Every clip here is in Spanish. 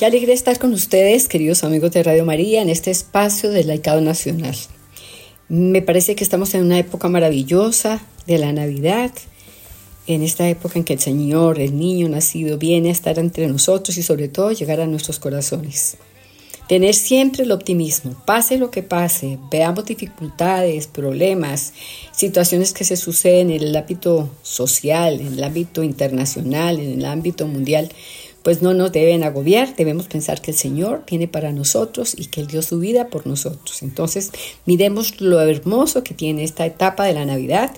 Qué alegría estar con ustedes, queridos amigos de Radio María, en este espacio del Laicado Nacional. Me parece que estamos en una época maravillosa de la Navidad, en esta época en que el Señor, el niño nacido, viene a estar entre nosotros y sobre todo llegar a nuestros corazones. Tener siempre el optimismo, pase lo que pase, veamos dificultades, problemas, situaciones que se suceden en el ámbito social, en el ámbito internacional, en el ámbito mundial pues no nos deben agobiar, debemos pensar que el Señor viene para nosotros y que Él dio su vida por nosotros. Entonces, miremos lo hermoso que tiene esta etapa de la Navidad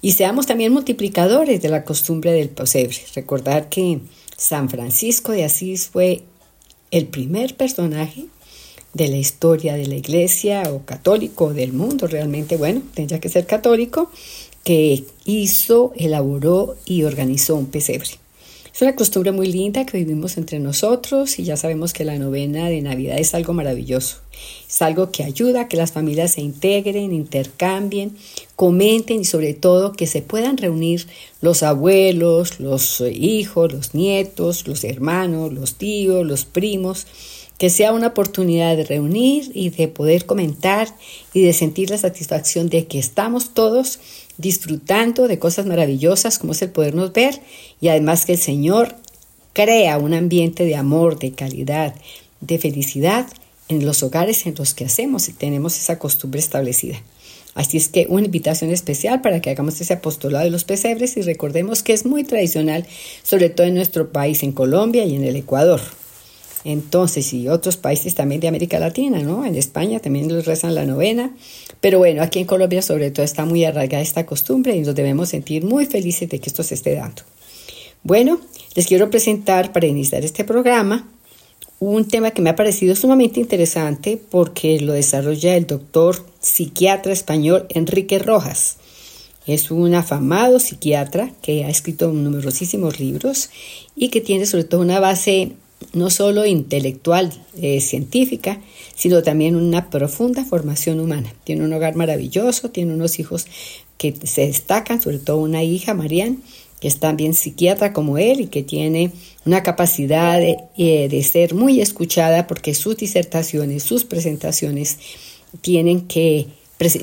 y seamos también multiplicadores de la costumbre del posebre. Recordar que San Francisco de Asís fue el primer personaje de la historia de la iglesia o católico del mundo realmente, bueno, tendría que ser católico, que hizo, elaboró y organizó un pesebre. Es una costumbre muy linda que vivimos entre nosotros y ya sabemos que la novena de Navidad es algo maravilloso. Es algo que ayuda a que las familias se integren, intercambien, comenten y sobre todo que se puedan reunir los abuelos, los hijos, los nietos, los hermanos, los tíos, los primos que sea una oportunidad de reunir y de poder comentar y de sentir la satisfacción de que estamos todos disfrutando de cosas maravillosas como es el podernos ver y además que el Señor crea un ambiente de amor, de calidad, de felicidad en los hogares en los que hacemos y tenemos esa costumbre establecida. Así es que una invitación especial para que hagamos ese apostolado de los pesebres y recordemos que es muy tradicional, sobre todo en nuestro país, en Colombia y en el Ecuador. Entonces, y otros países también de América Latina, ¿no? En España también les rezan la novena. Pero bueno, aquí en Colombia sobre todo está muy arraigada esta costumbre y nos debemos sentir muy felices de que esto se esté dando. Bueno, les quiero presentar para iniciar este programa un tema que me ha parecido sumamente interesante porque lo desarrolla el doctor psiquiatra español Enrique Rojas. Es un afamado psiquiatra que ha escrito numerosísimos libros y que tiene sobre todo una base no solo intelectual, eh, científica, sino también una profunda formación humana. Tiene un hogar maravilloso, tiene unos hijos que se destacan, sobre todo una hija, Marianne, que es también psiquiatra como él y que tiene una capacidad de, eh, de ser muy escuchada porque sus disertaciones, sus presentaciones tienen que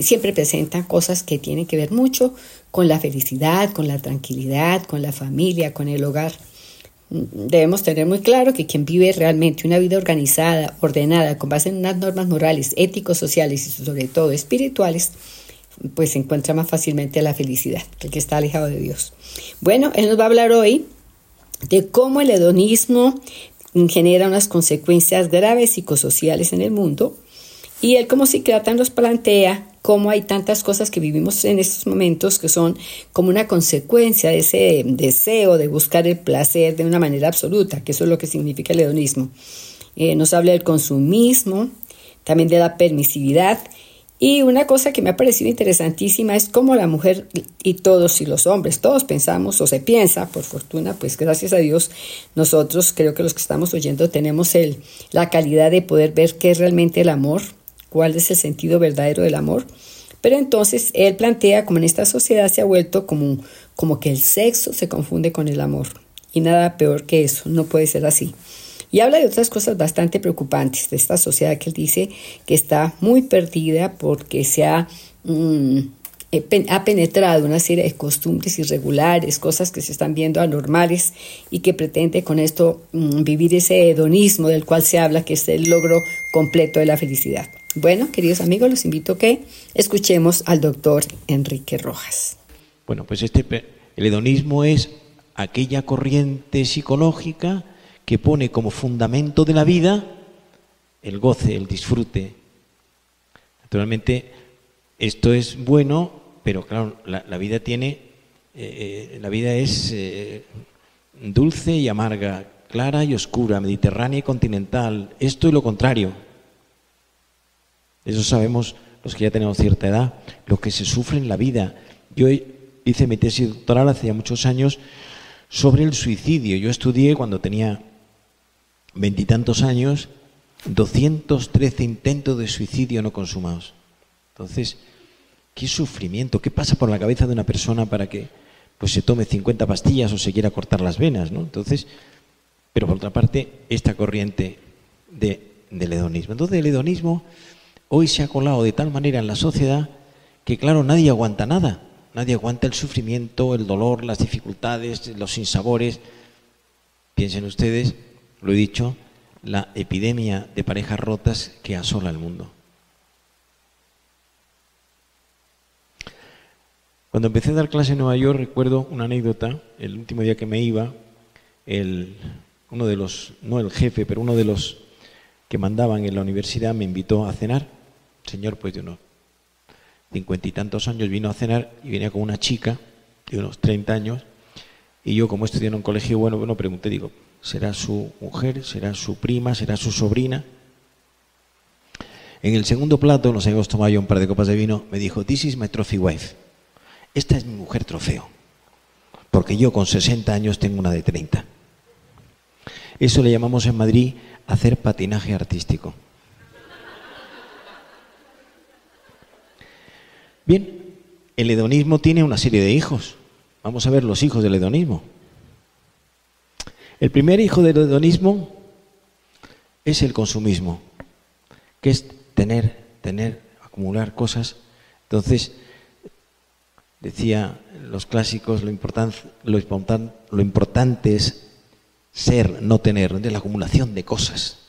siempre presentan cosas que tienen que ver mucho con la felicidad, con la tranquilidad, con la familia, con el hogar debemos tener muy claro que quien vive realmente una vida organizada, ordenada, con base en unas normas morales, éticos, sociales y sobre todo espirituales, pues encuentra más fácilmente la felicidad, el que está alejado de Dios. Bueno, él nos va a hablar hoy de cómo el hedonismo genera unas consecuencias graves psicosociales en el mundo y él como psiquiatra nos plantea cómo hay tantas cosas que vivimos en estos momentos que son como una consecuencia de ese deseo de buscar el placer de una manera absoluta, que eso es lo que significa el hedonismo. Eh, nos habla del consumismo, también de la permisividad. Y una cosa que me ha parecido interesantísima es cómo la mujer y todos y los hombres, todos pensamos o se piensa, por fortuna, pues gracias a Dios, nosotros creo que los que estamos oyendo tenemos el, la calidad de poder ver qué es realmente el amor, cuál es el sentido verdadero del amor. Pero entonces él plantea como en esta sociedad se ha vuelto como, como que el sexo se confunde con el amor. Y nada peor que eso, no puede ser así. Y habla de otras cosas bastante preocupantes de esta sociedad que él dice que está muy perdida porque se ha, mm, eh, ha penetrado una serie de costumbres irregulares, cosas que se están viendo anormales y que pretende con esto mm, vivir ese hedonismo del cual se habla que es el logro completo de la felicidad. Bueno, queridos amigos, los invito a que escuchemos al doctor Enrique Rojas. Bueno, pues este, el hedonismo es aquella corriente psicológica que pone como fundamento de la vida el goce, el disfrute. Naturalmente, esto es bueno, pero claro, la, vida tiene, eh, la vida es eh, dulce y amarga, clara y oscura, mediterránea y continental. Esto es lo contrario. Eso sabemos los que ya tenemos cierta edad, lo que se sufre en la vida. Yo hice mi tesis doctoral hace ya muchos años sobre el suicidio. Yo estudié cuando tenía veintitantos años 213 intentos de suicidio no consumados. Entonces, qué sufrimiento, qué pasa por la cabeza de una persona para que pues se tome 50 pastillas o se quiera cortar las venas, ¿no? Entonces, pero por otra parte, esta corriente del hedonismo. Entonces el hedonismo hoy se ha colado de tal manera en la sociedad que claro, nadie aguanta nada. Nadie aguanta el sufrimiento, el dolor, las dificultades, los sinsabores. Piensen ustedes, lo he dicho, la epidemia de parejas rotas que asola el mundo. Cuando empecé a dar clase en Nueva York, recuerdo una anécdota, el último día que me iba, uno de los, no el jefe, pero uno de los que mandaban en la universidad me invitó a cenar, señor pues de unos cincuenta y tantos años, vino a cenar y venía con una chica de unos 30 años, y yo como estudié en un colegio bueno, bueno, pregunté, digo, ¿será su mujer, será su prima, será su sobrina? En el segundo plato, nos habíamos tomado yo un par de copas de vino, me dijo, this is my trophy wife. Esta es mi mujer trofeo, porque yo con 60 años tengo una de 30. Eso le llamamos en Madrid hacer patinaje artístico. Bien, el hedonismo tiene una serie de hijos. Vamos a ver los hijos del hedonismo. El primer hijo del hedonismo es el consumismo, que es tener, tener, acumular cosas. Entonces, decía los clásicos, lo, lo importante es ser, no tener, de la acumulación de cosas.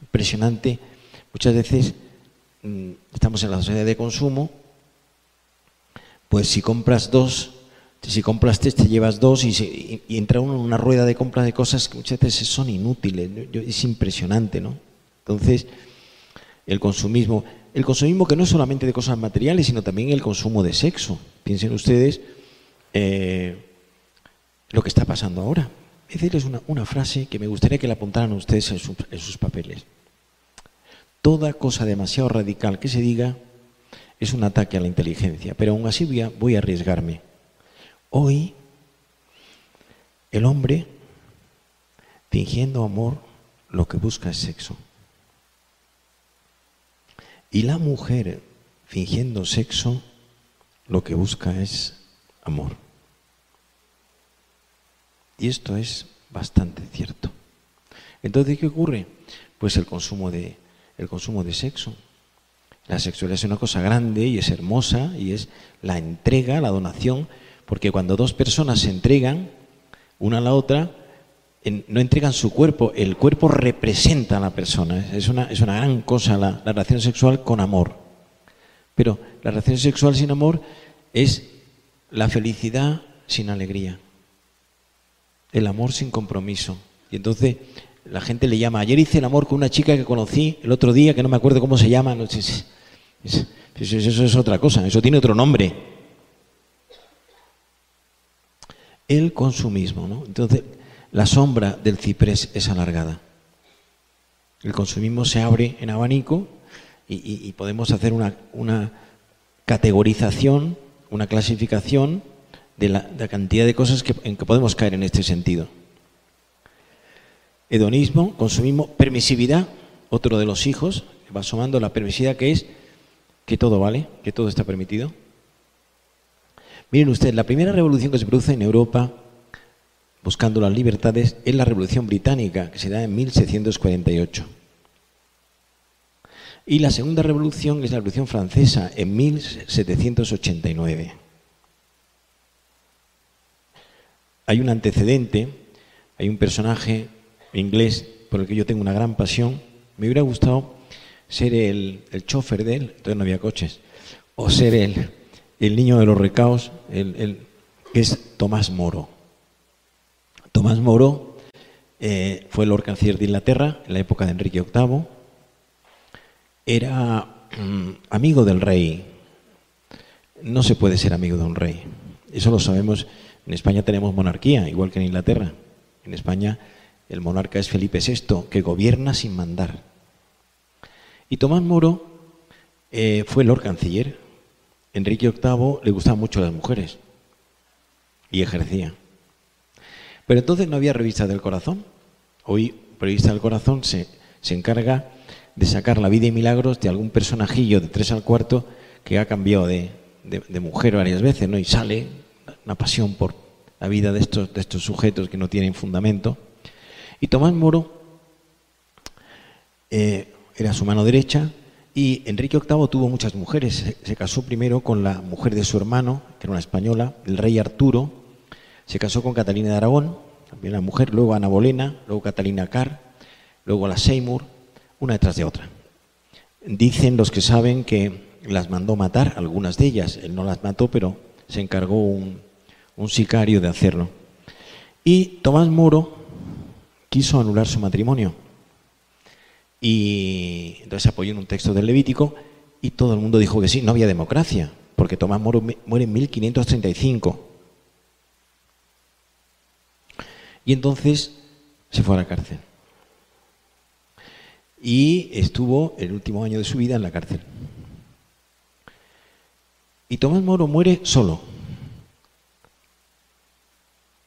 Impresionante. Muchas veces mm, estamos en la sociedad de consumo, pues si compras dos, si compras tres te llevas dos y, entra uno en una rueda de compra de cosas que muchas veces son inútiles. Es impresionante, ¿no? Entonces, el consumismo, el consumismo que no es solamente de cosas materiales, sino también el consumo de sexo. Piensen ustedes eh, lo que está pasando ahora decirles una, una, frase que me gustaría que la apuntaran ustedes en sus papeles. Toda cosa demasiado radical que se diga es un ataque a la inteligencia, pero aún así voy a, voy a arriesgarme. Hoy, el hombre, fingiendo amor, lo que busca es sexo. Y la mujer, fingiendo sexo, lo que busca es amor. Y esto es bastante cierto. Entonces, ¿qué ocurre? Pues el consumo de, el consumo de sexo. La sexualidad es una cosa grande y es hermosa y es la entrega, la donación, porque cuando dos personas se entregan una a la otra, no entregan su cuerpo, el cuerpo representa a la persona. Es una, es una gran cosa la, la relación sexual con amor. Pero la relación sexual sin amor es la felicidad sin alegría el amor sin compromiso. Y entonces la gente le llama, ayer hice el amor con una chica que conocí el otro día, que no me acuerdo cómo se llama, no, eso es otra cosa, eso tiene otro nombre. El consumismo, ¿no? Entonces, la sombra del ciprés es alargada. El consumismo se abre en abanico y, podemos hacer una, categorización, una clasificación de la, cantidad de cosas en que podemos caer en este sentido. Hedonismo, consumismo, permisividad, otro de los hijos, va sumando la permisividad que es que todo vale, que todo está permitido. Miren ustedes, la primera revolución que se produce en Europa buscando las libertades es la Revolución Británica, que se da en 1748. Y la segunda revolución es la Revolución Francesa, en 1789. hay un antecedente, hay un personaje inglés por el que yo tengo una gran pasión. Me hubiera gustado ser el, el chofer de él, entonces no había coches, o ser el, el niño de los recaos, el, que es Tomás Moro. Tomás Moro eh, fue el Lord Canciller de Inglaterra en la época de Enrique VIII. Era mm, amigo del rey. No se puede ser amigo de un rey. Eso lo sabemos en España tenemos monarquía, igual que en Inglaterra. En España el monarca es Felipe VI, que gobierna sin mandar. Y Tomás Moro eh, fue Lord Canciller. Enrique VIII le gustaban mucho las mujeres y ejercía. Pero entonces no había revista del corazón. Hoy, revista del corazón se, se encarga de sacar la vida y milagros de algún personajillo de tres al cuarto que ha cambiado de, de mujer varias veces, ¿no? Y sale una pasión por la vida de estos, de estos sujetos que no tienen fundamento. Y Tomás Moro eh, era su mano derecha, y Enrique VIII tuvo muchas mujeres. Se, casó primero con la mujer de su hermano, que era una española, el rey Arturo. Se casó con Catalina de Aragón, también la mujer, luego Ana Bolena, luego Catalina Carr, luego la Seymour, una detrás de otra. Dicen los que saben que las mandó matar, algunas de ellas. Él no las mató, pero se encargó un, un sicario de hacerlo. Y Tomás Moro quiso anular su matrimonio. Y entonces apoyó en un texto del Levítico y todo el mundo dijo que sí, no había democracia, porque Tomás muere en 1535. Y entonces se fue a la cárcel. Y estuvo el último año de su vida en la cárcel. Y Tomás Moro muere solo.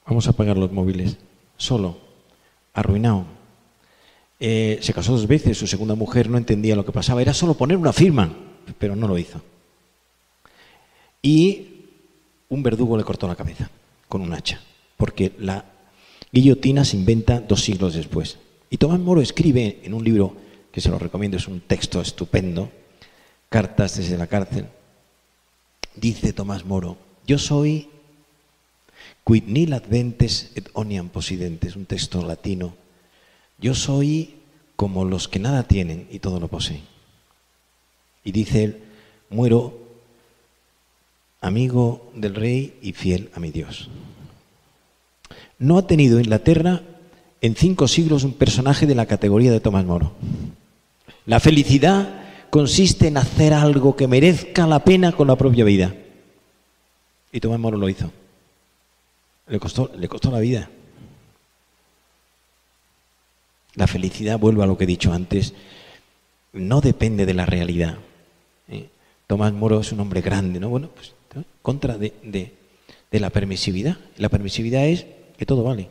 Vamos a apagar los móviles. Solo. Arruinado. Eh, se casó dos veces, su segunda mujer no entendía lo que pasaba, era solo poner una firma, pero no lo hizo. Y un verdugo le cortó la cabeza con un hacha, porque la guillotina se inventa dos siglos después. Y Tomás Moro escribe en un libro que se lo recomiendo, es un texto estupendo, Cartas desde la cárcel. Dice Tomás Moro, yo soy quid nil adventes et oniam posidentes, un texto latino yo soy como los que nada tienen y todo lo poseen. Y dice él, muero amigo del rey y fiel a mi Dios. No ha tenido Inglaterra en cinco siglos un personaje de la categoría de Tomás Moro. La felicidad consiste en hacer algo que merezca la pena con la propia vida. Y Tomás Moro lo hizo. Le costó, le costó la vida. La felicidad, vuelvo a lo que he dicho antes, no depende de la realidad. ¿eh? Tomás Moro es un hombre grande, ¿no? Bueno, pues contra de, de la permisividad. La permisividad es que todo vale.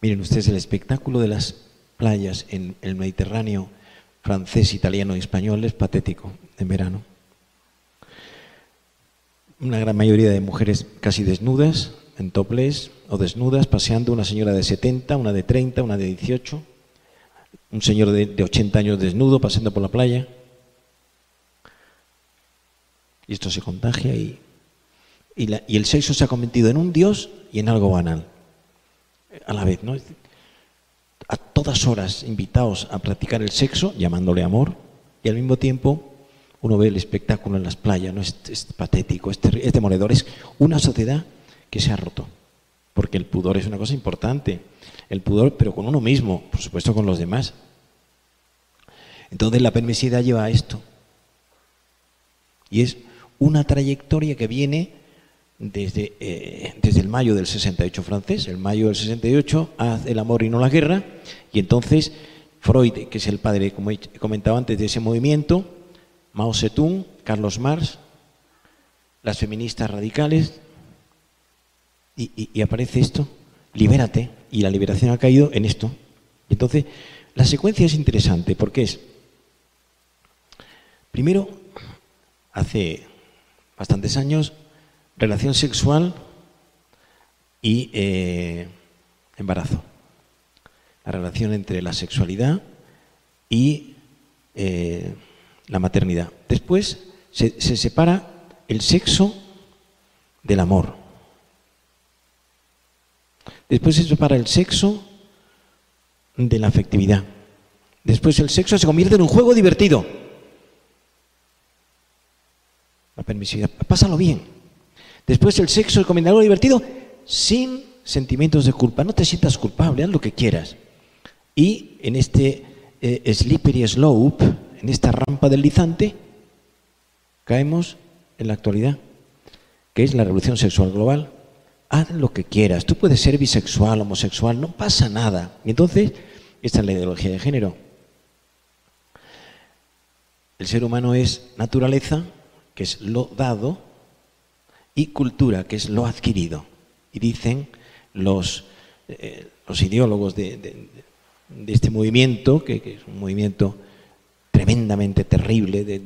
Miren ustedes el espectáculo de las playas en el Mediterráneo francés, italiano y español es patético en verano. Una gran mayoría de mujeres casi desnudas, en topless o desnudas, paseando una señora de 70, una de 30, una de 18, un señor de, 80 años desnudo paseando por la playa. Y esto se contagia y, y, el sexo se ha convertido en un dios y en algo banal. A la vez, ¿no? A todas horas invitados a practicar el sexo, llamándole amor, y al mismo tiempo uno ve el espectáculo en las playas, ¿no? Es, patético, es, es demoledor, es una sociedad que se ha roto. Porque el pudor es una cosa importante. El pudor, pero con uno mismo, por supuesto con los demás. Entonces la permisividad lleva a esto. Y es una trayectoria que viene desde, eh, desde el mayo del 68 francés. El mayo del 68 hace el amor y no la guerra. Y entonces Freud, que es el padre, como he comentado antes, de ese movimiento, Mao Zedong, Carlos Marx, las feministas radicales, y, aparece esto, libérate, y la liberación ha caído en esto. Entonces, la secuencia es interesante porque es, primero, hace bastantes años, relación sexual y eh, embarazo. La relación entre la sexualidad y eh, la maternidad. Después se, se separa el sexo del amor. Después se separa el sexo de la afectividad. Después el sexo se convierte en un juego divertido. La permisividad. Pásalo bien. Después el sexo se convierte en algo divertido sin sentimientos de culpa. No te sientas culpable, haz lo que quieras. Y en este eh, slippery slope, en esta rampa deslizante, caemos en la actualidad, que es la revolución sexual global, haz lo que quieras. Tú puedes ser bisexual, homosexual, no pasa nada. Y entonces, esta es la ideología de género. El ser humano es naturaleza, que es lo dado, y cultura, que es lo adquirido. Y dicen los, eh, los ideólogos de, este movimiento, que, que, es un movimiento tremendamente terrible,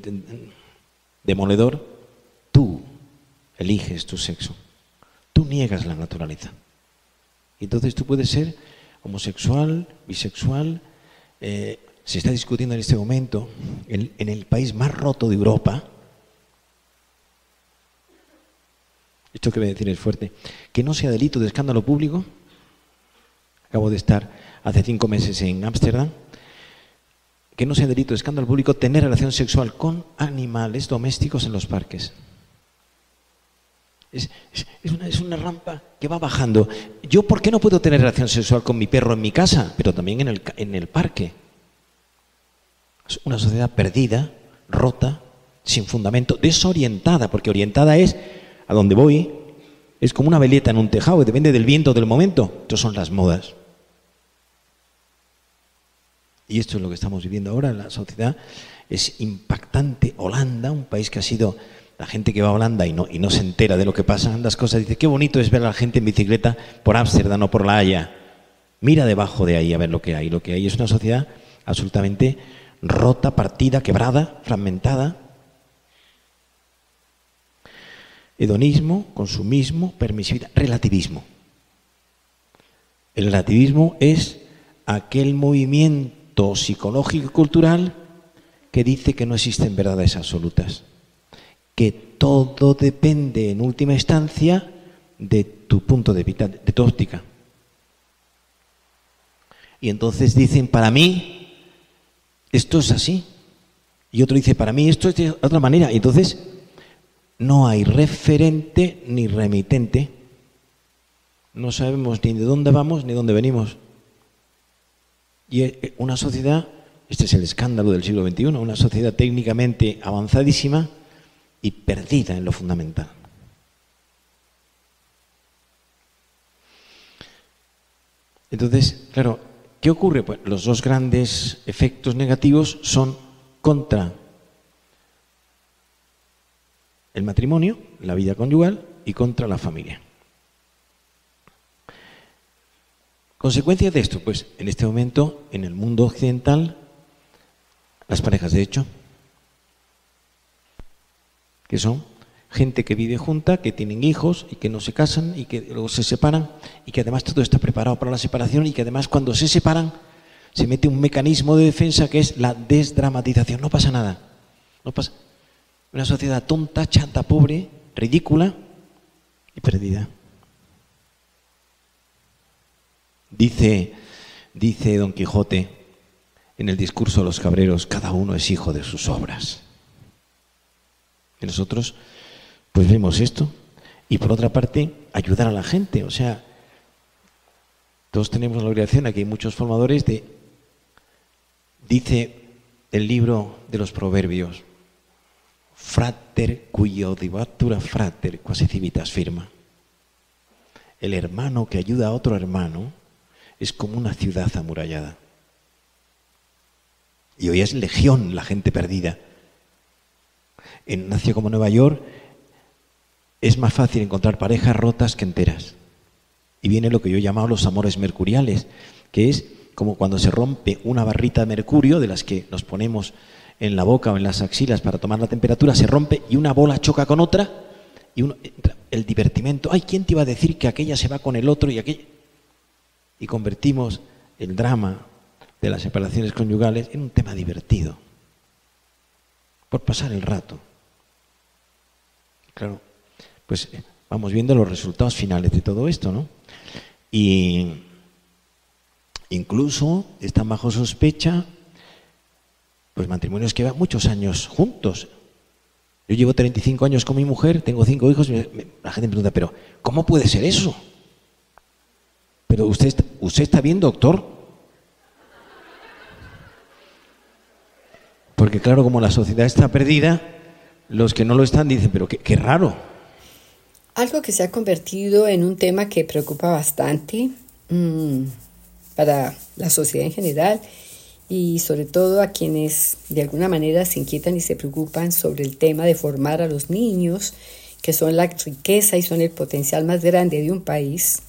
demoledor, tú eliges tu sexo tú niegas la naturaleza. Entonces tú puedes ser homosexual, bisexual. Eh, se está discutiendo en este momento en, en el país más roto de Europa. Esto que voy a decir es fuerte. Que no sea delito de escándalo público. Acabo de estar hace cinco meses en Ámsterdam. Que no sea delito de escándalo público tener relación sexual con animales domésticos en los parques. Es, una, rampa que va bajando. Yo, ¿por qué no puedo tener relación sexual con mi perro en mi casa, pero también en el, en el parque? Es una sociedad perdida, rota, sin fundamento, desorientada, porque orientada es a donde voy, es como una veleta en un tejado, depende del viento del momento. Estas son las modas. Y esto es lo que estamos viviendo ahora. La sociedad es impactante. Holanda, un país que ha sido la gente que va a Holanda y no, y no se entera de lo que pasa las cosas, dice, qué bonito es ver a la gente en bicicleta por Ámsterdam o por La Haya. Mira debajo de ahí a ver lo que hay. Lo que hay es una sociedad absolutamente rota, partida, quebrada, fragmentada. Hedonismo, consumismo, permisividad, relativismo. El relativismo es aquel movimiento psicológico y cultural que dice que no existen verdades absolutas que todo depende en última instancia de tu punto de vista, de tu óptica. Y entonces dicen, para mí, esto es así. Y otro dice, para mí esto es de otra manera. Y entonces no hay referente ni remitente. No sabemos ni de dónde vamos ni de dónde venimos. Y eh, una sociedad, este es el escándalo del siglo XXI, una sociedad técnicamente avanzadísima, y perdida en lo fundamental. Entonces, claro, ¿qué ocurre? Pues los dos grandes efectos negativos son contra el matrimonio, la vida conyugal y contra la familia. Consecuencia de esto, pues en este momento, en el mundo occidental, las parejas de hecho que son gente que vive junta, que tienen hijos y que no se casan y que luego se separan y que además todo está preparado para la separación y que además cuando se separan se mete un mecanismo de defensa que es la desdramatización. No pasa nada. No pasa. Una sociedad tonta, chanta, pobre, ridícula y perdida. Dice, dice Don Quijote en el discurso de los cabreros, cada uno es hijo de sus obras. Y nosotros, pues vemos esto. Y por otra parte, ayudar a la gente. O sea, todos tenemos la obligación, aquí hay muchos formadores de, dice el libro de los proverbios, frater cuyo divatura frater quasi civitas firma. El hermano que ayuda a otro hermano es como una ciudad amurallada. Y hoy es legión la gente perdida en una ciudad como Nueva York es más fácil encontrar parejas rotas que enteras. Y viene lo que yo llamaba los amores mercuriales, que es como cuando se rompe una barrita de mercurio, de las que nos ponemos en la boca o en las axilas para tomar la temperatura, se rompe y una bola choca con otra y el divertimento, ay, ¿quién te iba a decir que aquella se va con el otro y aquella? Y convertimos el drama de las separaciones conyugales en un tema divertido, por pasar el rato. Claro, pues eh, vamos viendo los resultados finales de todo esto, ¿no? Y incluso están bajo sospecha pues matrimonios que llevan muchos años juntos. Yo llevo 35 años con mi mujer, tengo cinco hijos, la gente me pregunta, pero ¿cómo puede ser eso? Usted, usted está bien, doctor. Porque claro, como la sociedad está perdida, los que no lo están dicen, pero qué, raro. Algo que se ha convertido en un tema que preocupa bastante mm, para la sociedad en general y sobre todo a quienes de alguna manera se inquietan y se preocupan sobre el tema de formar a los niños, que son la riqueza y son el potencial más grande de un país,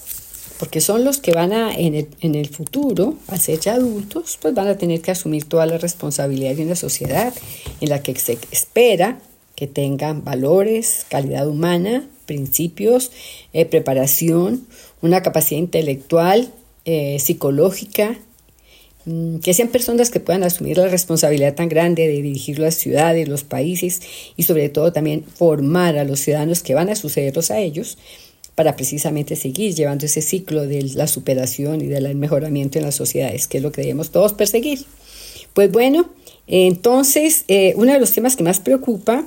porque son los que van a, en el, en el futuro, a ser ya adultos, pues van a tener que asumir toda la responsabilidad de una sociedad en la que se espera que tengan valores, calidad humana, principios, eh, preparación, una capacidad intelectual eh, psicológica, mm, que sean personas que puedan asumir la responsabilidad tan grande de dirigir las ciudades, los países y sobre todo también formar a los ciudadanos que van a sucederlos a ellos para precisamente seguir llevando ese ciclo de la superación y del mejoramiento en las sociedades, que es lo que debemos todos perseguir. Pues bueno, entonces eh, uno de los temas que más preocupa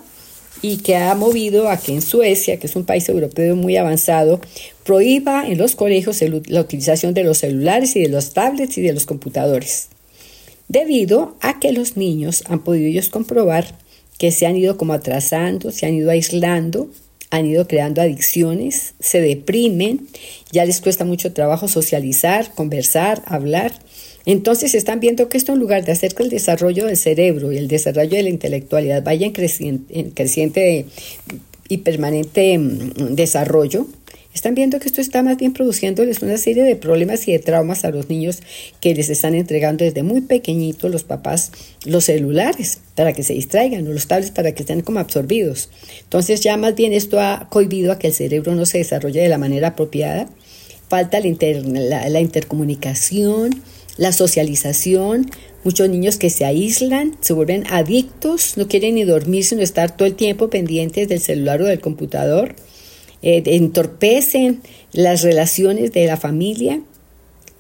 y que ha movido a que en Suecia, que es un país europeo muy avanzado, prohíba en los colegios la utilización de los celulares y de los tablets y de los computadores, debido a que los niños han podido ellos comprobar que se han ido como atrasando, se han ido aislando han ido creando adicciones, se deprimen, ya les cuesta mucho trabajo socializar, conversar, hablar. Entonces están viendo que esto en lugar de hacer que el desarrollo del cerebro y el desarrollo de la intelectualidad vaya en creciente, en creciente y permanente mm, desarrollo, están viendo que esto está más bien produciéndoles una serie de problemas y de traumas a los niños que les están entregando desde muy pequeñitos los papás los celulares para que se distraigan o los tablets para que estén como absorbidos. Entonces ya más bien esto ha cohibido a que el cerebro no se desarrolle de la manera apropiada. Falta la, la intercomunicación, la socialización, muchos niños que se aíslan, se vuelven adictos, no quieren ni dormir sino estar todo el tiempo pendientes del celular o del computador. Eh, entorpecen las relaciones de la familia.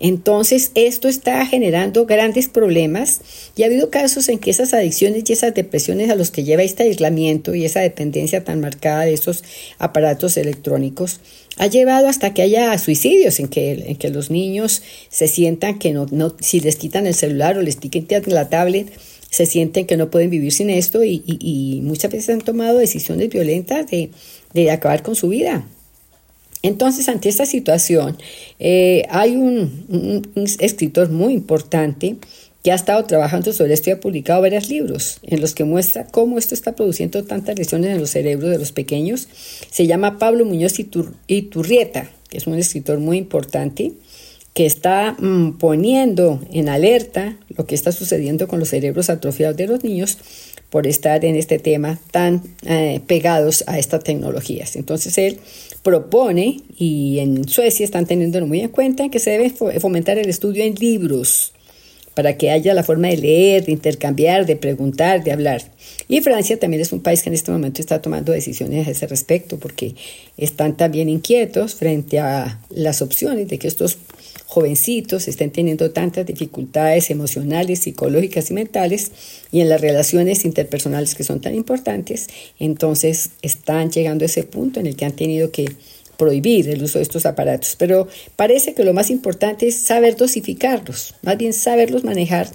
Entonces, esto está generando grandes problemas y ha habido casos en que esas adicciones y esas depresiones a los que lleva este aislamiento y esa dependencia tan marcada de esos aparatos electrónicos ha llevado hasta que haya suicidios, en que, en que los niños se sientan que no, no, si les quitan el celular o les quitan la tablet, se sienten que no pueden vivir sin esto y, y muchas veces han tomado decisiones violentas de, de acabar con su vida. Entonces, ante esta situación, eh, hay un, escritor muy importante que ha estado trabajando sobre esto y ha publicado varios libros en los que muestra cómo esto está produciendo tantas lesiones en los cerebros de los pequeños. Se llama Pablo Muñoz Iturrieta, que es un escritor muy importante que está mm, poniendo en alerta lo que está sucediendo con los cerebros atrofiados de los niños por estar en este tema tan eh, pegados a estas tecnologías. Entonces él propone, y en Suecia están teniéndolo muy en cuenta, que se debe fomentar el estudio en libros para que haya la forma de leer, de intercambiar, de preguntar, de hablar. Y Francia también es un país que en este momento está tomando decisiones a ese respecto, porque están también inquietos frente a las opciones de que estos jovencitos estén teniendo tantas dificultades emocionales, psicológicas y mentales, y en las relaciones interpersonales que son tan importantes, entonces están llegando a ese punto en el que han tenido que prohibir el uso de estos aparatos, pero parece que lo más importante es saber dosificarlos, más bien saberlos manejar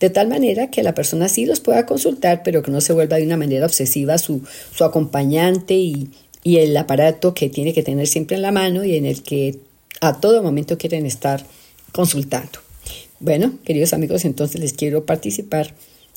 de tal manera que la persona sí los pueda consultar, pero que no se vuelva de una manera obsesiva su, su acompañante y, y el aparato que tiene que tener siempre en la mano y en el que a todo momento quieren estar consultando. Bueno, queridos amigos, entonces les quiero participar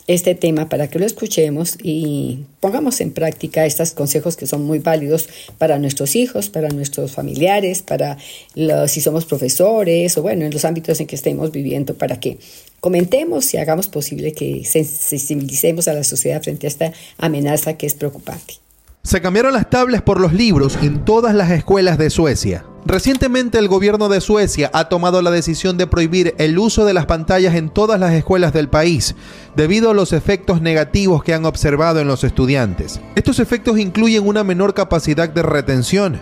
este tema para que lo escuchemos y pongamos en práctica estos consejos que son muy válidos para nuestros hijos, para nuestros familiares, para los, si somos profesores o bueno, en los ámbitos en que estemos viviendo, para que comentemos y hagamos posible que sensibilicemos a la sociedad frente a esta amenaza que es preocupante. Se cambiaron las tablets por los libros en todas las escuelas de Suecia. Recientemente el gobierno de Suecia ha tomado la decisión de prohibir el uso de las pantallas en todas las escuelas del país, debido a los efectos negativos que han observado en los estudiantes. Estos efectos incluyen una menor capacidad de retención,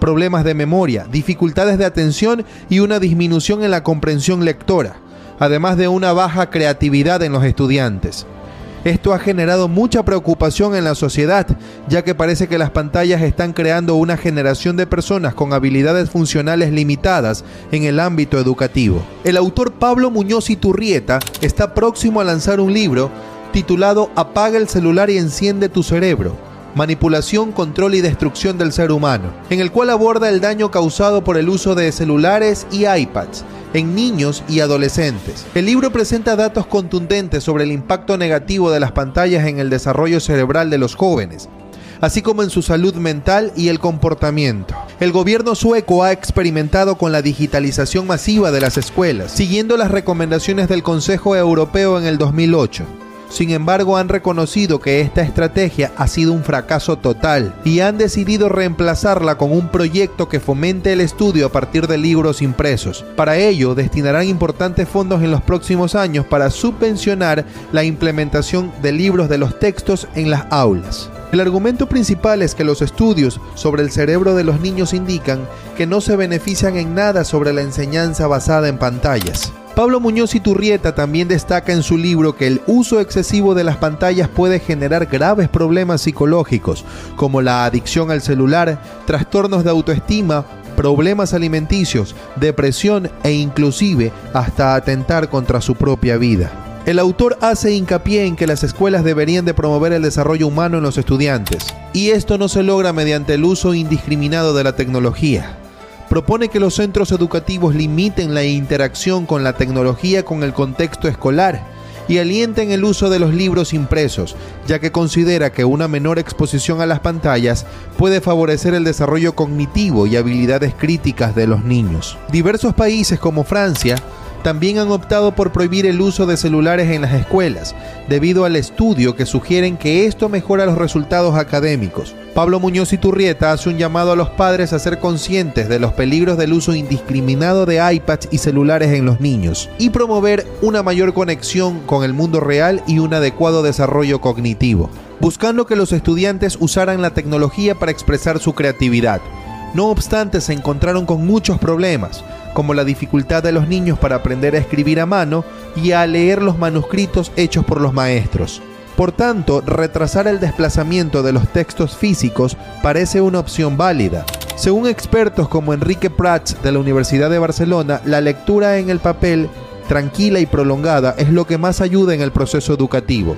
problemas de memoria, dificultades de atención y una disminución en la comprensión lectora, además de una baja creatividad en los estudiantes. Esto ha generado mucha preocupación en la sociedad, ya que parece que las pantallas están creando una generación de personas con habilidades funcionales limitadas en el ámbito educativo. El autor Pablo Muñoz Iturrieta está próximo a lanzar un libro titulado Apaga el celular y enciende tu cerebro manipulación, control y destrucción del ser humano, en el cual aborda el daño causado por el uso de celulares y iPads en niños y adolescentes. El libro presenta datos contundentes sobre el impacto negativo de las pantallas en el desarrollo cerebral de los jóvenes, así como en su salud mental y el comportamiento. El gobierno sueco ha experimentado con la digitalización masiva de las escuelas, siguiendo las recomendaciones del Consejo Europeo en el 2008 Sin embargo, han reconocido que esta estrategia ha sido un fracaso total y han decidido reemplazarla con un proyecto que fomente el estudio a partir de libros impresos. Para ello, destinarán importantes fondos en los próximos años para subvencionar la implementación de libros de los textos en las aulas. El argumento principal es que los estudios sobre el cerebro de los niños indican que no se benefician en nada sobre la enseñanza basada en pantallas. Pablo Muñoz Iturrieta también destaca en su libro que el uso excesivo de las pantallas puede generar graves problemas psicológicos, como la adicción al celular, trastornos de autoestima, problemas alimenticios, depresión e inclusive hasta atentar contra su propia vida. El autor hace hincapié en que las escuelas deberían de promover el desarrollo humano en los estudiantes, y esto no se logra mediante el uso indiscriminado de la tecnología propone que los centros educativos limiten la interacción con la tecnología con el contexto escolar y alienten el uso de los libros impresos, ya que considera que una menor exposición a las pantallas puede favorecer el desarrollo cognitivo y habilidades críticas de los niños. Diversos países como Francia también han optado por prohibir el uso de celulares en las escuelas, debido al estudio que sugieren que esto mejora los resultados académicos. Pablo Muñoz Iturrieta hace un llamado a los padres a ser conscientes de los peligros del uso indiscriminado de iPads y celulares en los niños y promover una mayor conexión con el mundo real y un adecuado desarrollo cognitivo, buscando que los estudiantes usaran la tecnología para expresar su creatividad. No obstante, se encontraron con muchos problemas, como la dificultad de los niños para aprender a escribir a mano y a leer los manuscritos hechos por los maestros. Por tanto, retrasar el desplazamiento de los textos físicos parece una opción válida. Según expertos como Enrique Prats de la Universidad de Barcelona, la lectura en el papel tranquila y prolongada es lo que más ayuda en el proceso educativo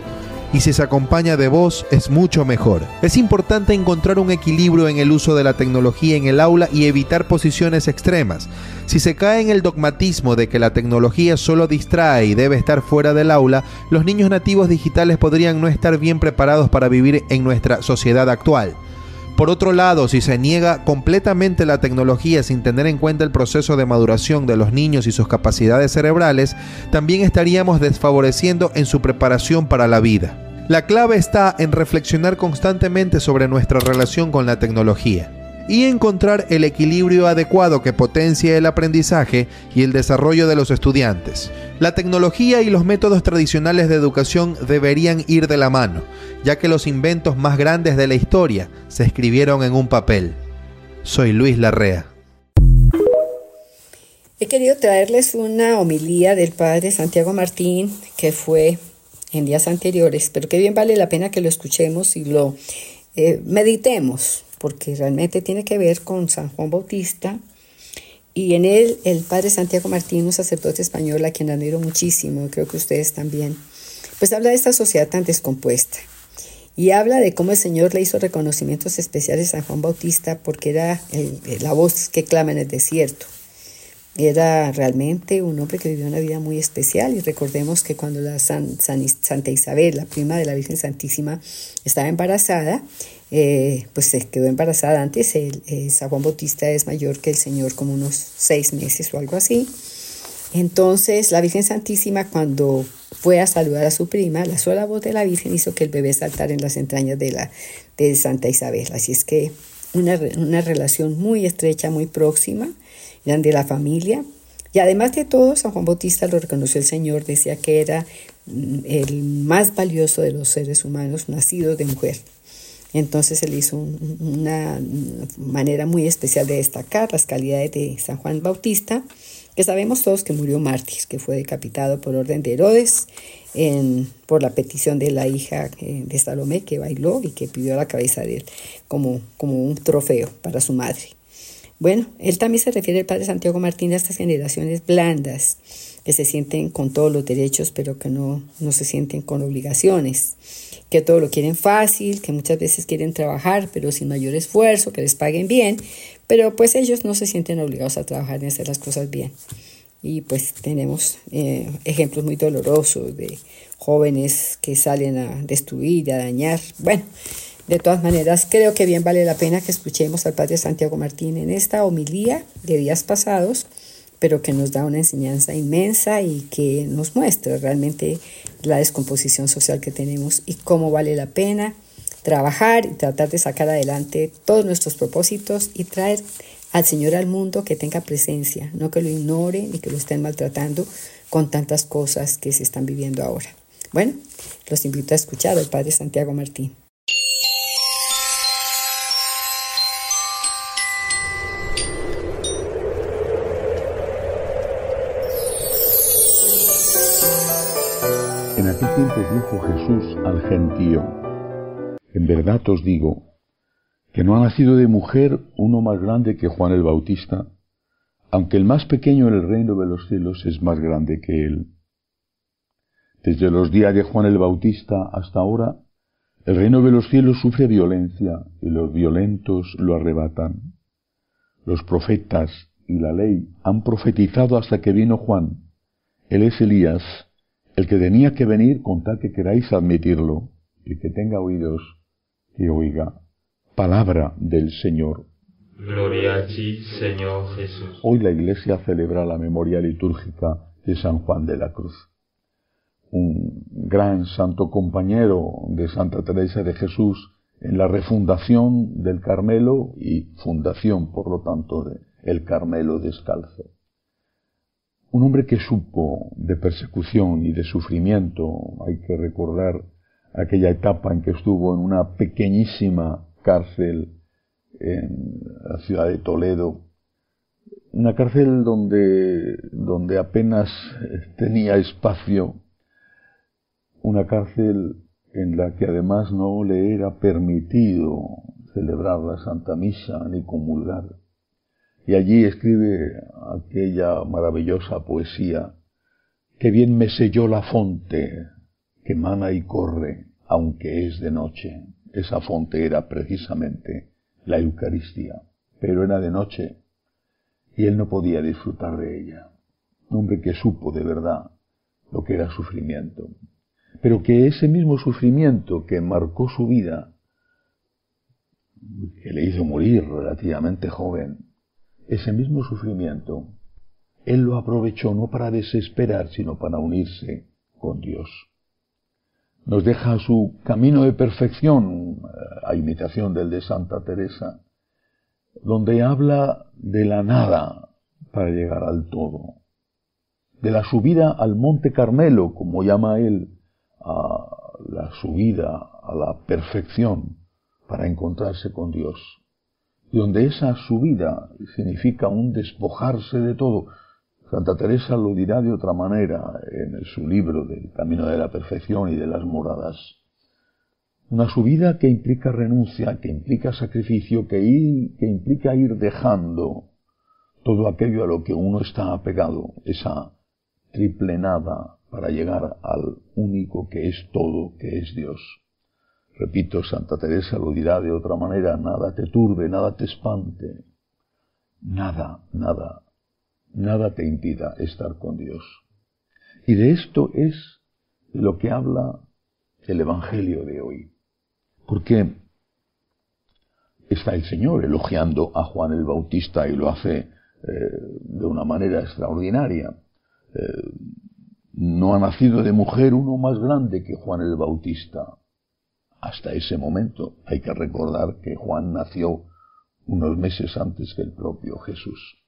y si se acompaña de voz es mucho mejor. Es importante encontrar un equilibrio en el uso de la tecnología en el aula y evitar posiciones extremas. Si se cae en el dogmatismo de que la tecnología solo distrae y debe estar fuera del aula, los niños nativos digitales podrían no estar bien preparados para vivir en nuestra sociedad actual. Por otro lado, si se niega completamente la tecnología sin tener en cuenta el proceso de maduración de los niños y sus capacidades cerebrales, también estaríamos desfavoreciendo en su preparación para la vida. La clave está en reflexionar constantemente sobre nuestra relación con la tecnología y encontrar el equilibrio adecuado que potencie el aprendizaje y el desarrollo de los estudiantes. La tecnología y los métodos tradicionales de educación deberían ir de la mano, ya que los inventos más grandes de la historia se escribieron en un papel. Soy Luis Larrea. He querido traerles una homilía del padre Santiago Martín que fue en días anteriores, pero que bien vale la pena que lo escuchemos y lo eh, meditemos porque realmente tiene que ver con San Juan Bautista. Y en él, el padre Santiago Martín, un sacerdote español a quien admiro muchísimo, creo que ustedes también, pues habla de esta sociedad tan descompuesta. Y habla de cómo el Señor le hizo reconocimientos especiales a San Juan Bautista porque era la voz que clama en el desierto. Era realmente un hombre que vivió una vida muy especial y recordemos que cuando la Santa Isabel, la prima de la Virgen Santísima, estaba embarazada, eh, pues se quedó embarazada antes. El, San Juan Bautista es mayor que el Señor como unos seis meses o algo así. Entonces la Virgen Santísima cuando fue a saludar a su prima, la sola voz de la Virgen hizo que el bebé saltara en las entrañas de, la, de Santa Isabel. Así es que una, una relación muy estrecha, muy próxima, eran de la familia. Y además de todo, San Juan Bautista lo reconoció el Señor, decía que era mm, el más valioso de los seres humanos nacido de mujer. Entonces él hizo una manera muy especial de destacar las calidades de San Juan Bautista, que sabemos todos que murió mártir, que fue decapitado por orden de Herodes por la petición de la hija eh, de Salomé que bailó y que pidió la cabeza de él como, como un trofeo para su madre. Bueno, él también se refiere, el padre Santiago Martín, a estas generaciones blandas que se sienten con todos los derechos, pero que no, no se sienten con obligaciones que todo lo quieren fácil, que muchas veces quieren trabajar pero sin mayor esfuerzo, que les paguen bien, pero pues ellos no se sienten obligados a trabajar ni hacer las cosas bien. Y pues tenemos eh, ejemplos muy dolorosos de jóvenes que salen a destruir, a dañar. Bueno, de todas maneras, creo que bien vale la pena que escuchemos al Padre Santiago Martín en esta homilía de días pasados pero que nos da una enseñanza inmensa y que nos muestra realmente la descomposición social que tenemos y cómo vale la pena trabajar y tratar de sacar adelante todos nuestros propósitos y traer al Señor al mundo que tenga presencia, no que lo ignore ni que lo estén maltratando con tantas cosas que se están viviendo ahora. Bueno, los invito a escuchar al Padre Santiago Martín. Dijo Jesús al gentío, en verdad os digo, que no ha nacido de mujer uno más grande que Juan el Bautista, aunque el más pequeño en el reino de los cielos es más grande que él. Desde los días de Juan el Bautista hasta ahora, el reino de los cielos sufre violencia y los violentos lo arrebatan. Los profetas y la ley han profetizado hasta que vino Juan. Él es Elías, el que tenía que venir con tal que queráis admitirlo, y que tenga oídos, que oiga. Palabra del Señor. Gloria a ti, Señor Jesús. Hoy la Iglesia celebra la memoria litúrgica de San Juan de la Cruz, un gran santo compañero de Santa Teresa de Jesús en la refundación del Carmelo y fundación, por lo tanto, de el Carmelo descalzo. Un hombre que supo de persecución y de sufrimiento, hay que recordar aquella etapa en que estuvo en una pequeñísima cárcel en la ciudad de Toledo, una cárcel donde, donde apenas tenía espacio, una cárcel en la que además no le era permitido celebrar la Santa Misa ni comulgar. Y allí escribe aquella maravillosa poesía, que bien me selló la fonte, que mana y corre, aunque es de noche. Esa fonte era precisamente la Eucaristía, pero era de noche y él no podía disfrutar de ella. Hombre que supo de verdad lo que era sufrimiento, pero que ese mismo sufrimiento que marcó su vida, que le hizo morir relativamente joven, ese mismo sufrimiento, él lo aprovechó no para desesperar, sino para unirse con Dios. Nos deja su camino de perfección, eh, a imitación del de Santa Teresa, donde habla de la nada para llegar al todo, de la subida al Monte Carmelo, como llama él, a la subida a la perfección para encontrarse con Dios donde esa subida significa un despojarse de todo. Santa Teresa lo dirá de otra manera en su libro del Camino de la Perfección y de las Moradas. Una subida que implica renuncia, que implica sacrificio, que, que implica ir dejando todo aquello a lo que uno está apegado, esa triple nada para llegar al único que es todo, que es Dios. Repito, Santa Teresa lo dirá de otra manera, nada te turbe, nada te espante, nada, nada, nada te impida estar con Dios. Y de esto es lo que habla el Evangelio de hoy. Porque está el Señor elogiando a Juan el Bautista y lo hace eh, de una manera extraordinaria. Eh, no ha nacido de mujer uno más grande que Juan el Bautista hasta ese momento. Hay que recordar que Juan nació unos meses antes que el propio Jesús.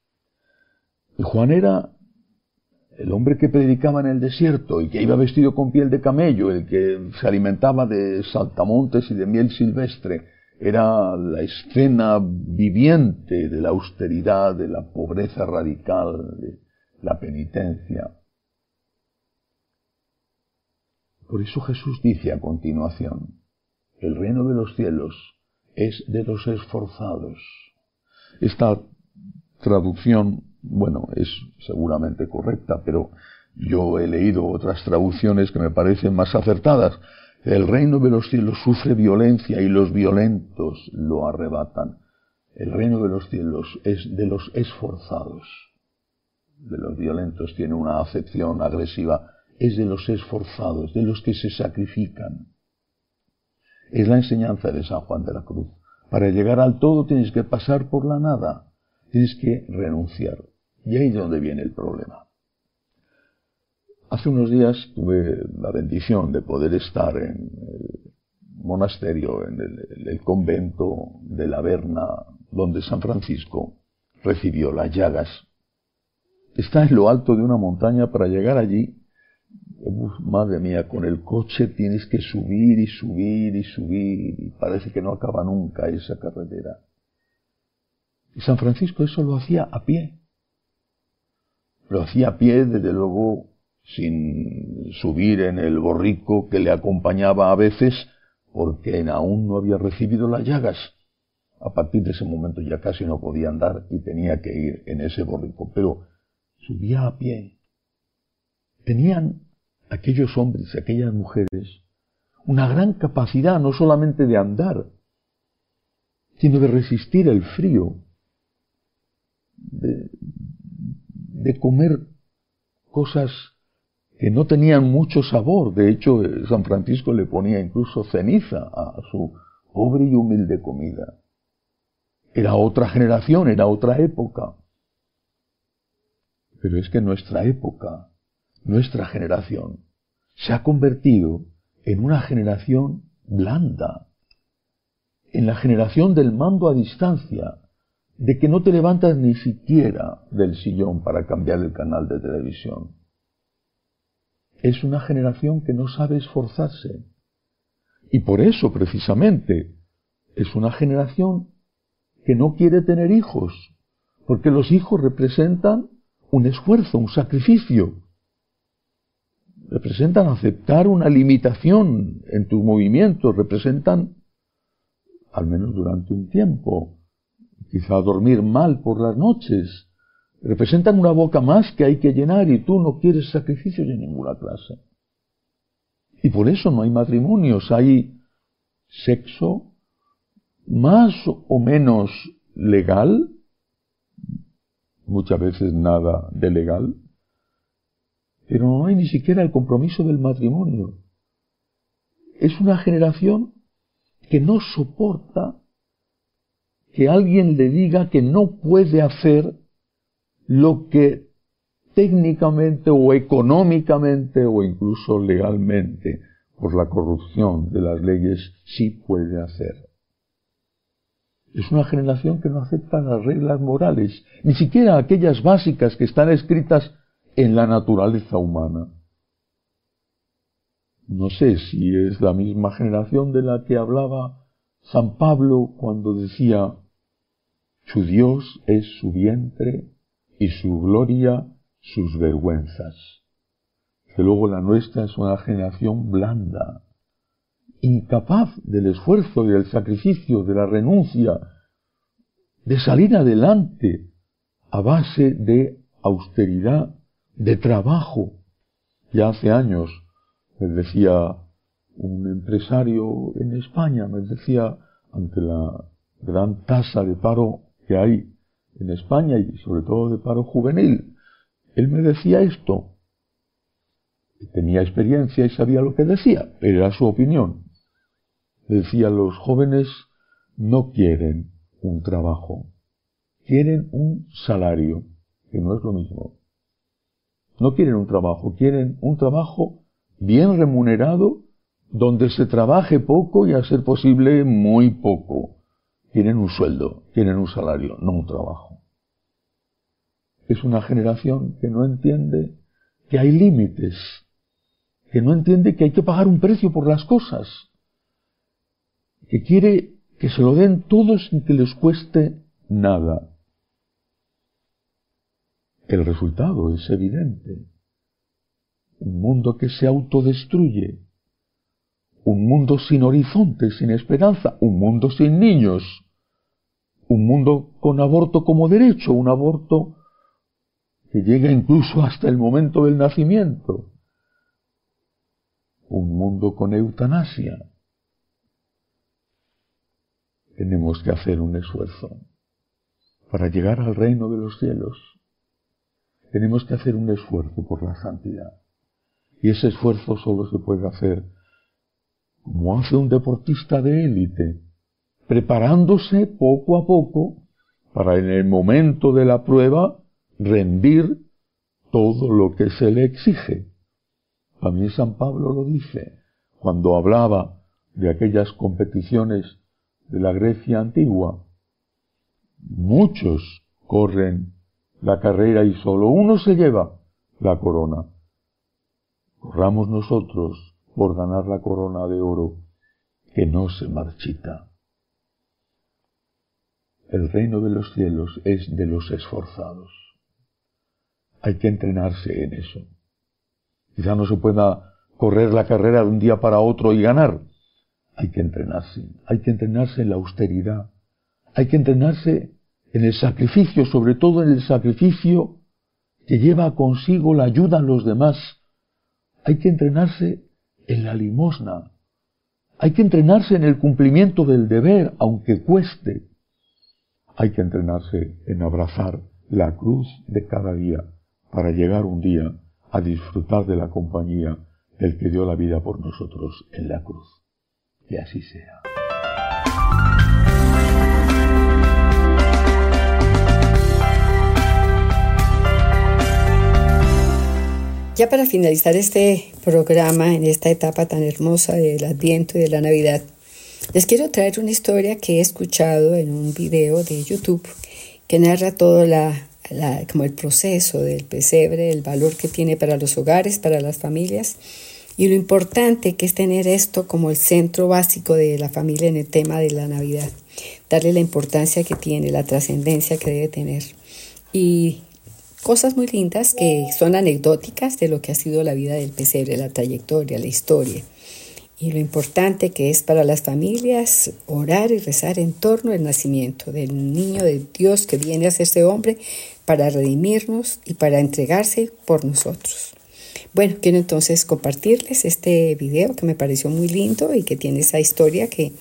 Juan era el hombre que predicaba en el desierto y que iba vestido con piel de camello, el que se alimentaba de saltamontes y de miel silvestre, era la escena viviente de la austeridad, de la pobreza radical, de la penitencia. Por eso Jesús dice a continuación, el reino de los cielos es de los esforzados. Esta traducción, bueno, es seguramente correcta, pero yo he leído otras traducciones que me parecen más acertadas. El reino de los cielos sufre violencia y los violentos lo arrebatan. El reino de los cielos es de los esforzados. De los violentos tiene una acepción agresiva. Es de los esforzados, de los que se sacrifican. Es la enseñanza de San Juan de la Cruz. Para llegar al todo tienes que pasar por la nada. Tienes que renunciar. Y ahí es donde viene el problema. Hace unos días tuve la bendición de poder estar en el monasterio, en el, convento de la Verna, donde San Francisco recibió las llagas. Está en lo alto de una montaña para llegar allí. Madre mía, con el coche tienes que subir y subir y subir y parece que no acaba nunca esa carretera. Y San Francisco eso lo hacía a pie. Lo hacía a pie, desde luego, sin subir en el borrico que le acompañaba a veces, porque aún no había recibido las llagas. A partir de ese momento ya casi no podía andar y tenía que ir en ese borrico, pero subía a pie. Tenían aquellos hombres aquellas mujeres una gran capacidad no solamente de andar, sino de resistir el frío, de, de comer cosas que no tenían mucho sabor. De hecho, eh, San Francisco le ponía incluso ceniza a su pobre y humilde comida. Era otra generación, era otra época. Pero es que nuestra época, nuestra generación, se ha convertido en una generación blanda, en la generación del mando a distancia, de que no te levantas ni siquiera del sillón para cambiar el canal de televisión. Es una generación que no sabe esforzarse. Y por eso, precisamente, es una generación que no quiere tener hijos, porque los hijos representan un esfuerzo, un sacrificio. Representan aceptar una limitación en tus movimientos, representan, al menos durante un tiempo, quizá dormir mal por las noches, representan una boca más que hay que llenar y tú no quieres sacrificios de ninguna clase. Y por eso no hay matrimonios, hay sexo más o menos legal, muchas veces nada de legal, pero no hay ni siquiera el compromiso del matrimonio. Es una generación que no soporta que alguien le diga que no puede hacer lo que técnicamente o económicamente o incluso legalmente por la corrupción de las leyes sí puede hacer. Es una generación que no acepta las reglas morales, ni siquiera aquellas básicas que están escritas en la naturaleza humana. No sé si es la misma generación de la que hablaba San Pablo cuando decía, su Dios es su vientre y su gloria sus vergüenzas. Que luego la nuestra es una generación blanda, incapaz del esfuerzo y del sacrificio, de la renuncia, de salir adelante a base de austeridad, de trabajo. Ya hace años me decía un empresario en España, me decía, ante la gran tasa de paro que hay en España y sobre todo de paro juvenil, él me decía esto. Tenía experiencia y sabía lo que decía, pero era su opinión. Decía, los jóvenes no quieren un trabajo, quieren un salario, que no es lo mismo. No quieren un trabajo, quieren un trabajo bien remunerado, donde se trabaje poco y a ser posible muy poco. Quieren un sueldo, quieren un salario, no un trabajo. Es una generación que no entiende que hay límites, que no entiende que hay que pagar un precio por las cosas, que quiere que se lo den todos sin que les cueste nada. El resultado es evidente. Un mundo que se autodestruye, un mundo sin horizonte, sin esperanza, un mundo sin niños, un mundo con aborto como derecho, un aborto que llega incluso hasta el momento del nacimiento, un mundo con eutanasia, tenemos que hacer un esfuerzo para llegar al reino de los cielos. Tenemos que hacer un esfuerzo por la santidad. Y ese esfuerzo solo se puede hacer como hace un deportista de élite, preparándose poco a poco para en el momento de la prueba rendir todo lo que se le exige. También San Pablo lo dice cuando hablaba de aquellas competiciones de la Grecia antigua. Muchos corren la carrera y solo uno se lleva la corona. Corramos nosotros por ganar la corona de oro que no se marchita. El reino de los cielos es de los esforzados. Hay que entrenarse en eso. Quizá no se pueda correr la carrera de un día para otro y ganar. Hay que entrenarse. Hay que entrenarse en la austeridad. Hay que entrenarse en el sacrificio, sobre todo en el sacrificio que lleva consigo la ayuda a los demás. Hay que entrenarse en la limosna. Hay que entrenarse en el cumplimiento del deber, aunque cueste. Hay que entrenarse en abrazar la cruz de cada día para llegar un día a disfrutar de la compañía del que dio la vida por nosotros en la cruz. Que así sea. Ya para finalizar este programa en esta etapa tan hermosa del Adviento y de la Navidad, les quiero traer una historia que he escuchado en un video de YouTube que narra todo la, como el proceso del pesebre, el valor que tiene para los hogares, para las familias y lo importante que es tener esto como el centro básico de la familia en el tema de la Navidad, darle la importancia que tiene, la trascendencia que debe tener. Y cosas muy lindas que son anecdóticas de lo que ha sido la vida del pesebre, la trayectoria, la historia. Y lo importante que es para las familias orar y rezar en torno al nacimiento del niño de Dios que viene a ser hombre para redimirnos y para entregarse por nosotros. Bueno, quiero entonces compartirles este video que me pareció muy lindo y que tiene esa historia que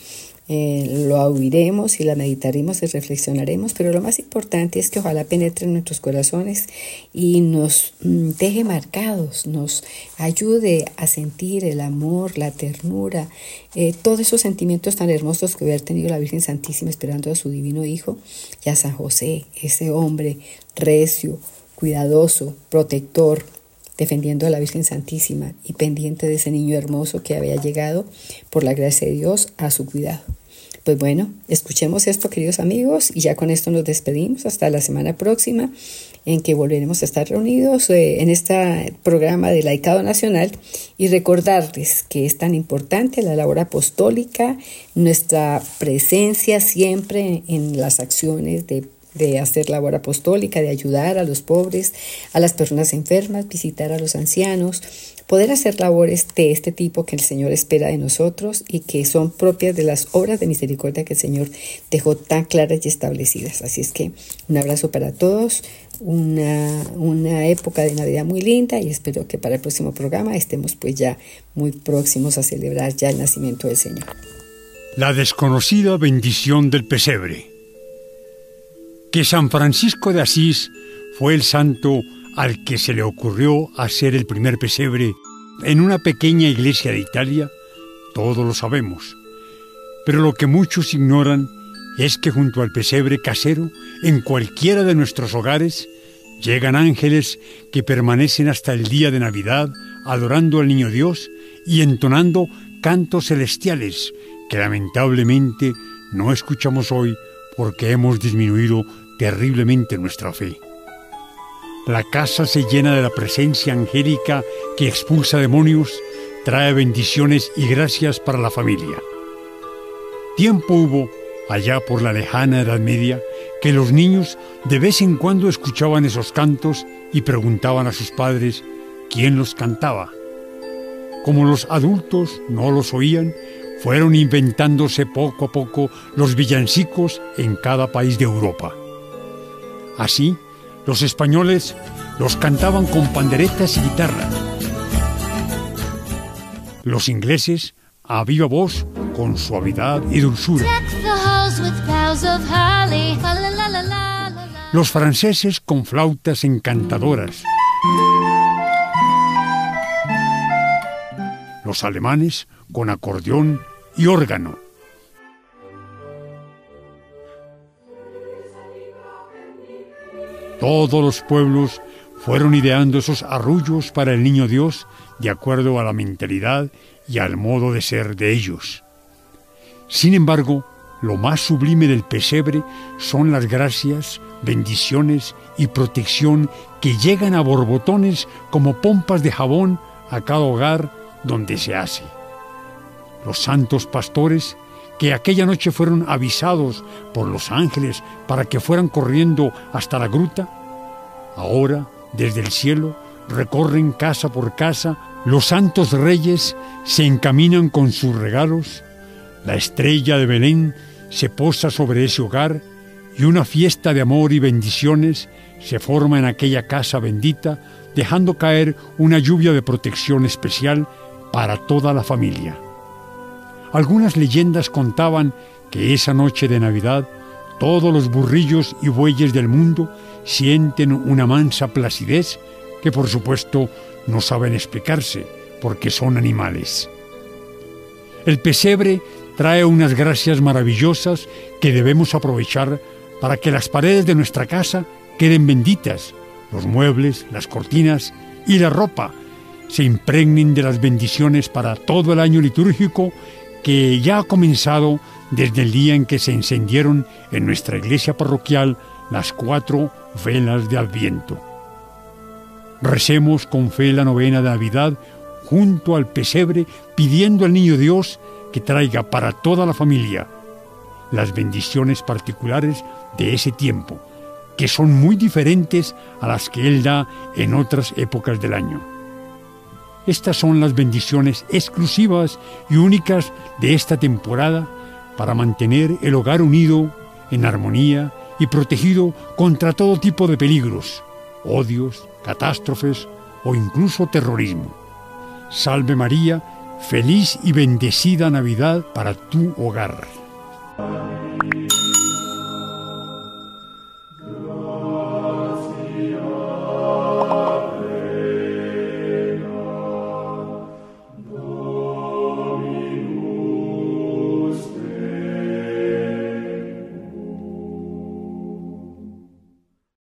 eh, lo oiremos y la meditaremos y reflexionaremos, pero lo más importante es que ojalá penetre en nuestros corazones y nos mm, deje marcados, nos ayude a sentir el amor, la ternura, eh, todos esos sentimientos tan hermosos que hubiera tenido la Virgen Santísima esperando a su divino Hijo y a San José, ese hombre recio, cuidadoso, protector, defendiendo a la Virgen Santísima y pendiente de ese niño hermoso que había llegado por la gracia de Dios a su cuidado. Pues bueno, escuchemos esto, queridos amigos, y ya con esto nos despedimos. Hasta la semana próxima, en que volveremos a estar reunidos eh, en este programa de Laicado Nacional y recordarles que es tan importante la labor apostólica, nuestra presencia siempre en las acciones de de hacer labor apostólica, de ayudar a los pobres, a las personas enfermas, visitar a los ancianos, poder hacer labores de este tipo que el Señor espera de nosotros y que son propias de las obras de misericordia que el Señor dejó tan claras y establecidas. Así es que un abrazo para todos, una, una época de Navidad muy linda y espero que para el próximo programa estemos pues ya muy próximos a celebrar ya el nacimiento del Señor. La desconocida bendición del pesebre que San Francisco de Asís fue el santo al que se le ocurrió hacer el primer pesebre en una pequeña iglesia de Italia, todos lo sabemos. Pero lo que muchos ignoran es que junto al pesebre casero, en cualquiera de nuestros hogares, llegan ángeles que permanecen hasta el día de Navidad adorando al Niño Dios y entonando cantos celestiales que lamentablemente no escuchamos hoy porque hemos disminuido terriblemente nuestra fe. La casa se llena de la presencia angélica que expulsa demonios, trae bendiciones y gracias para la familia. Tiempo hubo, allá por la lejana Edad Media, que los niños de vez en cuando escuchaban esos cantos y preguntaban a sus padres quién los cantaba. Como los adultos no los oían, fueron inventándose poco a poco los villancicos en cada país de Europa. Así, los españoles los cantaban con panderetas y guitarras. Los ingleses a viva voz con suavidad y dulzura. Los franceses con flautas encantadoras. Los alemanes con acordeón y órgano. Todos los pueblos fueron ideando esos arrullos para el niño Dios de acuerdo a la mentalidad y al modo de ser de ellos. Sin embargo, lo más sublime del pesebre son las gracias, bendiciones y protección que llegan a borbotones como pompas de jabón a cada hogar donde se hace. Los santos pastores que aquella noche fueron avisados por los ángeles para que fueran corriendo hasta la gruta, ahora desde el cielo recorren casa por casa, los santos reyes se encaminan con sus regalos, la estrella de Belén se posa sobre ese hogar y una fiesta de amor y bendiciones se forma en aquella casa bendita, dejando caer una lluvia de protección especial para toda la familia. Algunas leyendas contaban que esa noche de Navidad todos los burrillos y bueyes del mundo sienten una mansa placidez que por supuesto no saben explicarse porque son animales. El pesebre trae unas gracias maravillosas que debemos aprovechar para que las paredes de nuestra casa queden benditas, los muebles, las cortinas y la ropa se impregnen de las bendiciones para todo el año litúrgico que ya ha comenzado desde el día en que se encendieron en nuestra iglesia parroquial las cuatro velas de Adviento. Recemos con fe la novena de Navidad junto al pesebre pidiendo al niño Dios que traiga para toda la familia las bendiciones particulares de ese tiempo, que son muy diferentes a las que Él da en otras épocas del año. Estas son las bendiciones exclusivas y únicas de esta temporada para mantener el hogar unido, en armonía y protegido contra todo tipo de peligros, odios, catástrofes o incluso terrorismo. Salve María, feliz y bendecida Navidad para tu hogar.